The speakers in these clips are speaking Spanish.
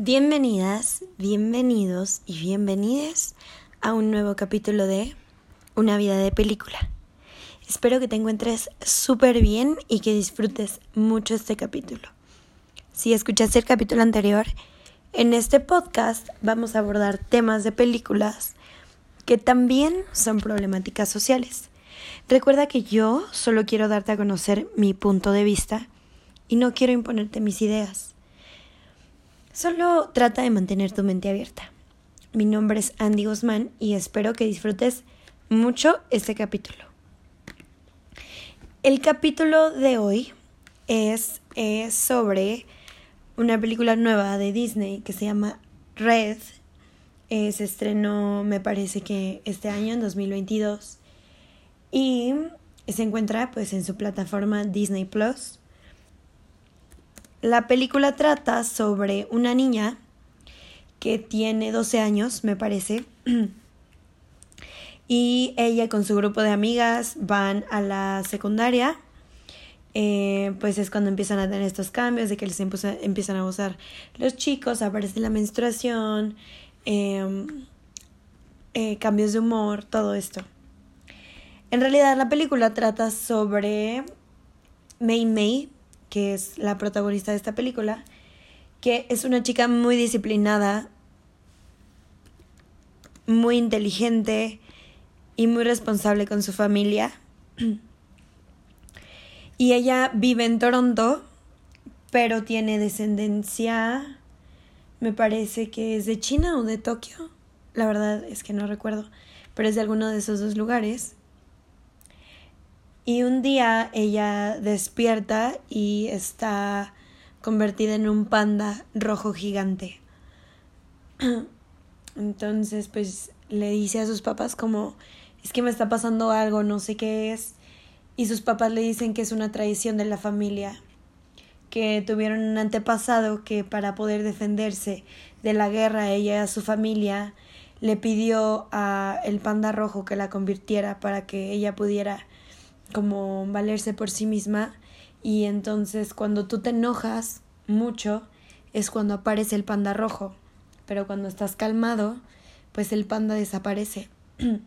Bienvenidas, bienvenidos y bienvenides a un nuevo capítulo de Una vida de película. Espero que te encuentres súper bien y que disfrutes mucho este capítulo. Si escuchaste el capítulo anterior, en este podcast vamos a abordar temas de películas que también son problemáticas sociales. Recuerda que yo solo quiero darte a conocer mi punto de vista y no quiero imponerte mis ideas. Solo trata de mantener tu mente abierta. Mi nombre es Andy Guzmán y espero que disfrutes mucho este capítulo. El capítulo de hoy es, sobre una película nueva de Disney que se llama Red. Eh, se estrenó, me parece que este año, en 2022. Y se encuentra pues en su plataforma Disney Plus. La película trata sobre una niña que tiene 12 años, me parece, y ella con su grupo de amigas van a la secundaria. Eh, pues es cuando empiezan a tener estos cambios de que les empiezan a usar los chicos, aparece la menstruación, em, eh, cambios de humor, todo esto. En realidad la película trata sobre Mei Mei, que es la protagonista de esta película, que es una chica muy disciplinada, muy inteligente y muy responsable con su familia. Y ella vive en Toronto, pero tiene descendencia, me parece que es de China o de Tokio. La verdad es que no recuerdo, pero es de alguno de esos dos lugares. Y un día ella despierta y está convertida en un panda rojo gigante. Entonces, pues le dice a sus papás como, es que me está pasando algo, no sé qué es. Y sus papás le dicen que es una tradición de la familia, que tuvieron un antepasado que para poder defenderse de la guerra, ella y a su familia le pidió a el panda rojo que la convirtiera para que ella pudiera como valerse por sí misma. Y entonces cuando tú te enojas mucho es cuando aparece el panda rojo, pero cuando estás calmado, pues el panda desaparece.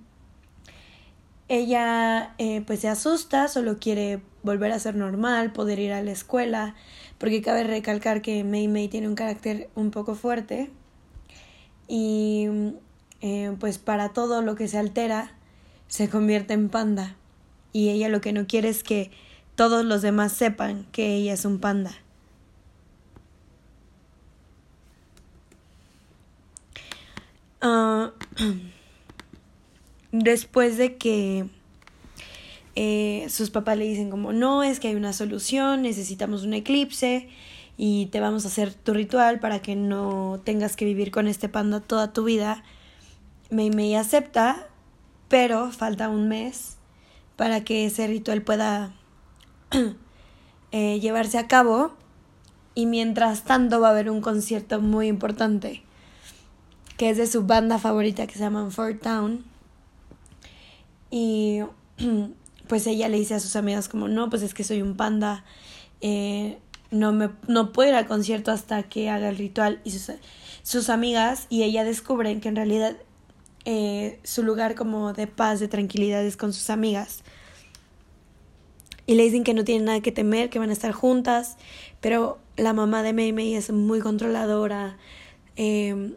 Ella eh, pues se asusta, solo quiere volver a ser normal, poder ir a la escuela, porque cabe recalcar que Mei Mei tiene un carácter un poco fuerte. Y eh, pues para todo lo que se altera se convierte en panda y ella lo que no quiere es que todos los demás sepan que ella es un panda. Ah, después de que eh, sus papás le dicen como no, es que hay una solución, necesitamos un eclipse y te vamos a hacer tu ritual para que no tengas que vivir con este panda toda tu vida. Mei Mei acepta, pero falta un mes para que ese ritual pueda eh, llevarse a cabo. Y mientras tanto va a haber un concierto muy importante, que es de su banda favorita que se llama Fort Town. Y pues ella le dice a sus amigas como, no, pues es que soy un panda, eh, no, me, no puedo ir al concierto hasta que haga el ritual. Y sus, sus amigas y ella descubren que en realidad eh, su lugar como de paz, de tranquilidad es con sus amigas. Y le dicen que no tienen nada que temer, que van a estar juntas, pero la mamá de Mei Mei es muy controladora, em,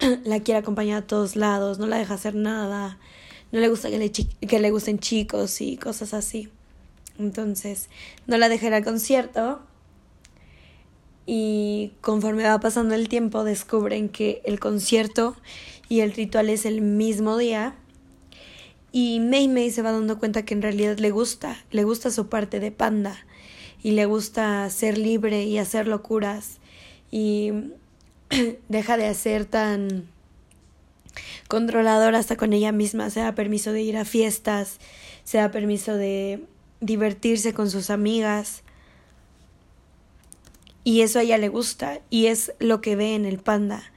la quiere acompañar a todos lados, no la deja hacer nada, no le gusta que le, que le gusten chicos y cosas así. Entonces, no la deja ir al concierto. Y conforme va pasando el tiempo, descubren que el concierto y el ritual es el mismo día. Y Mei Mei se va dando cuenta que en realidad le gusta, le gusta su parte de panda y le gusta ser libre y hacer locuras y deja de ser tan controladora hasta con ella misma, se da permiso de ir a fiestas, se da permiso de divertirse con sus amigas. Y eso a ella le gusta y es lo que ve en el panda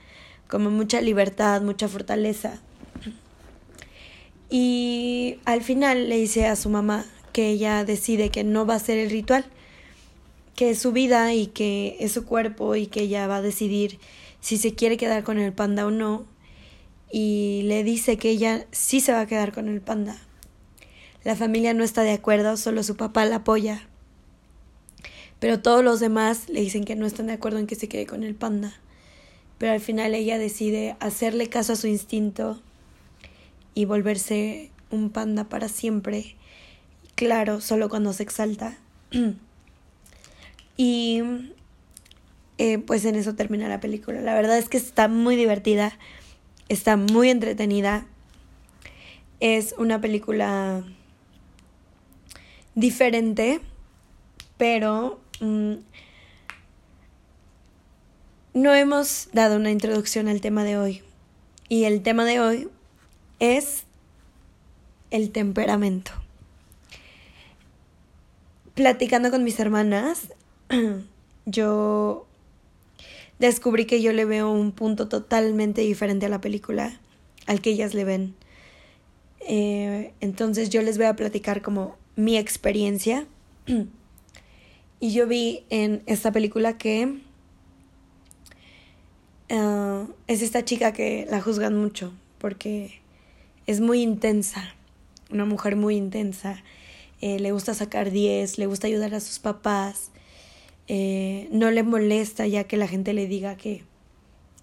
como mucha libertad, mucha fortaleza. Y al final le dice a su mamá que ella decide que no va a hacer el ritual, que es su vida y que es su cuerpo y que ella va a decidir si se quiere quedar con el panda o no. Y le dice que ella sí se va a quedar con el panda. La familia no está de acuerdo, solo su papá la apoya. Pero todos los demás le dicen que no están de acuerdo en que se quede con el panda. Pero al final ella decide hacerle caso a su instinto y volverse un panda para siempre. Claro, solo cuando se exalta. y eh, pues en eso termina la película. La verdad es que está muy divertida, está muy entretenida. Es una película diferente, pero mm, no hemos dado una introducción al tema de hoy. Y el tema de hoy es el temperamento. Platicando con mis hermanas, yo descubrí que yo le veo un punto totalmente diferente a la película al que ellas le ven. Eh, entonces yo les voy a platicar como mi experiencia. y yo vi en esta película que ah, es esta chica que la juzgan mucho porque es muy intensa, una mujer muy intensa. Eh, le gusta sacar 10, le gusta ayudar a sus papás, eh, no le molesta ya que la gente le diga que,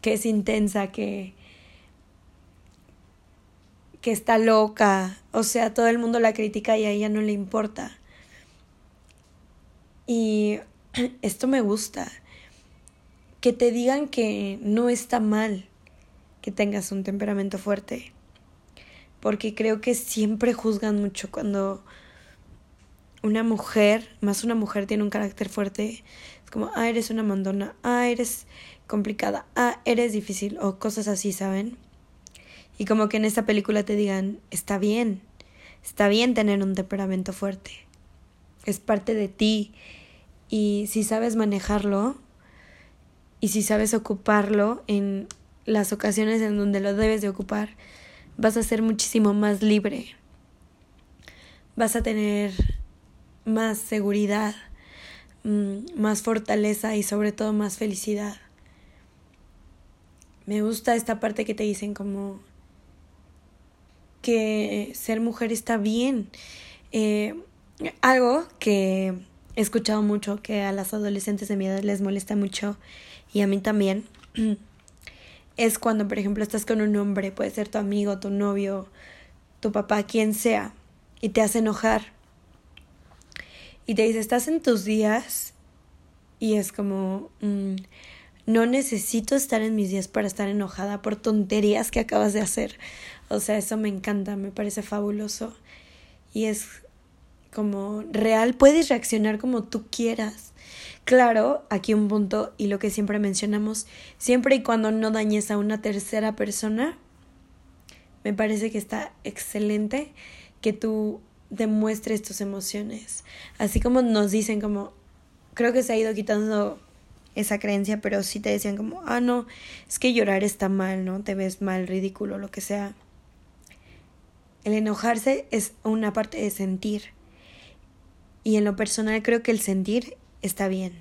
que es intensa, que, que está loca, o sea, todo el mundo la critica y a ella no le importa. Y esto me gusta, que te digan que no está mal que tengas un temperamento fuerte, porque creo que siempre juzgan mucho cuando una mujer, más una mujer tiene un carácter fuerte, es como, ah, eres una mandona, ah, eres complicada, ah, eres difícil, o cosas así, ¿saben? Y como que en esta película te digan, está bien, está bien tener un temperamento fuerte, es parte de ti, y si sabes manejarlo, y si sabes ocuparlo en las ocasiones en donde lo debes de ocupar, vas a ser muchísimo más libre. Vas a tener más seguridad, mm, más fortaleza y sobre todo más felicidad. Me gusta esta parte que te dicen como que ser mujer está bien. Eh, algo que he escuchado mucho que a las adolescentes de mi edad les molesta mucho y a mí también es cuando por ejemplo estás con un hombre, puede ser tu amigo, tu novio, tu papá, quien sea, y te hace enojar y te dice, estás en tus días y es como, mm, no necesito estar en mis días para estar enojada por tonterías que acabas de hacer. O sea, eso me encanta, me parece fabuloso. Y es como real, puedes reaccionar como tú quieras. Claro, aquí un punto y lo que siempre mencionamos, siempre y cuando no dañes a una tercera persona, me parece que está excelente que tú demuestres tus emociones. Así como nos dicen como, creo que se ha ido quitando esa creencia, pero sí te decían como, ah, no, es que llorar está mal, ¿no? Te ves mal, ridículo, lo que sea. El enojarse es una parte de sentir. Y en lo personal creo que el sentir está bien.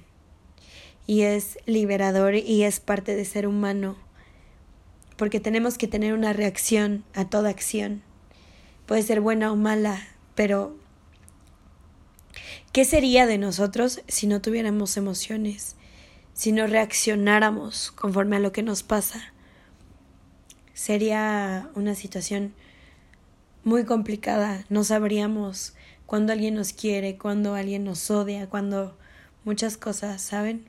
Y es liberador y es parte de ser humano. Porque tenemos que tener una reacción a toda acción. Puede ser buena o mala, pero, ¿qué sería de nosotros si no tuviéramos emociones? Si no reaccionáramos conforme a lo que nos pasa. Sería una situación muy complicada. No sabríamos cuándo alguien nos quiere, cuándo alguien nos odia, cuando muchas cosas, ¿saben?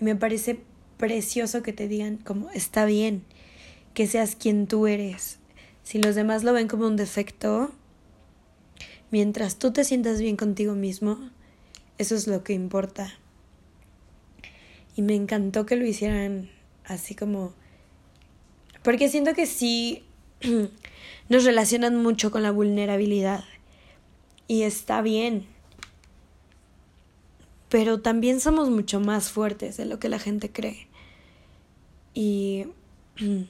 Y me parece precioso que te digan como está bien, que seas quien tú eres. Si los demás lo ven como un defecto, Mientras tú te sientas bien contigo mismo, eso es lo que importa. Y me encantó que lo hicieran así como... Porque siento que sí nos relacionan mucho con la vulnerabilidad. Y está bien. Pero también somos mucho más fuertes de lo que la gente cree. Y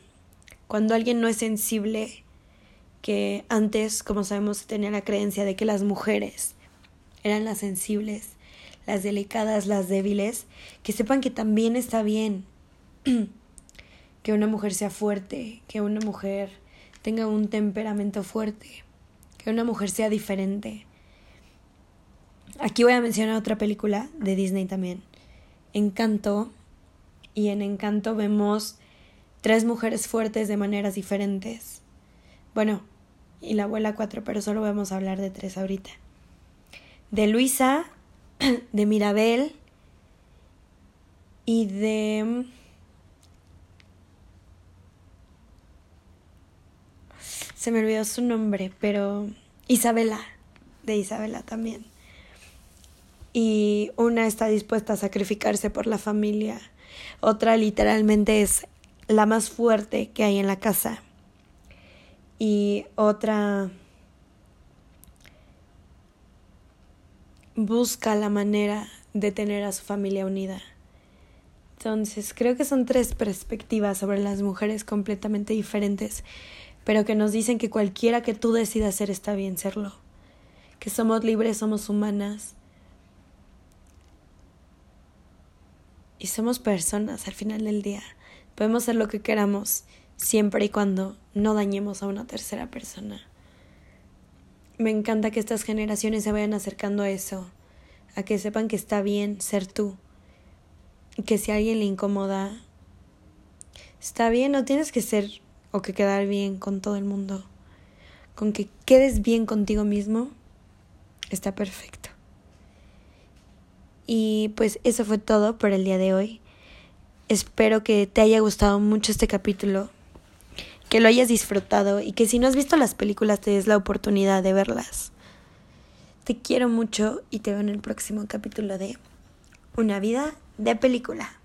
cuando alguien no es sensible, que antes, como sabemos, tenía la creencia de que las mujeres eran las sensibles, las delicadas, las débiles, que sepan que también está bien que una mujer sea fuerte, que una mujer tenga un temperamento fuerte, que una mujer sea diferente. Aquí voy a mencionar otra película de Disney también, Encanto, y en Encanto vemos tres mujeres fuertes de maneras diferentes. Bueno, y la abuela cuatro, pero solo vamos a hablar de tres ahorita. De Luisa, de Mirabel y de... Se me olvidó su nombre, pero Isabela, de Isabela también. Y una está dispuesta a sacrificarse por la familia, otra literalmente es la más fuerte que hay en la casa. Y otra busca la manera de tener a su familia unida. Entonces, creo que son tres perspectivas sobre las mujeres completamente diferentes, pero que nos dicen que cualquiera que tú decidas ser está bien serlo, que somos libres, somos humanas y somos personas al final del día. Podemos hacer lo que queramos siempre y cuando no dañemos a una tercera persona. Me encanta que estas generaciones se vayan acercando a eso, a que sepan que está bien ser tú, que si a alguien le incomoda, está bien, no tienes que ser o que quedar bien con todo el mundo. Con que quedes bien contigo mismo, está perfecto. Y pues eso fue todo por el día de hoy. Espero que te haya gustado mucho este capítulo que lo hayas disfrutado y que si no has visto las películas te des la oportunidad de verlas. Te quiero mucho y te veo en el próximo capítulo de Una vida de película.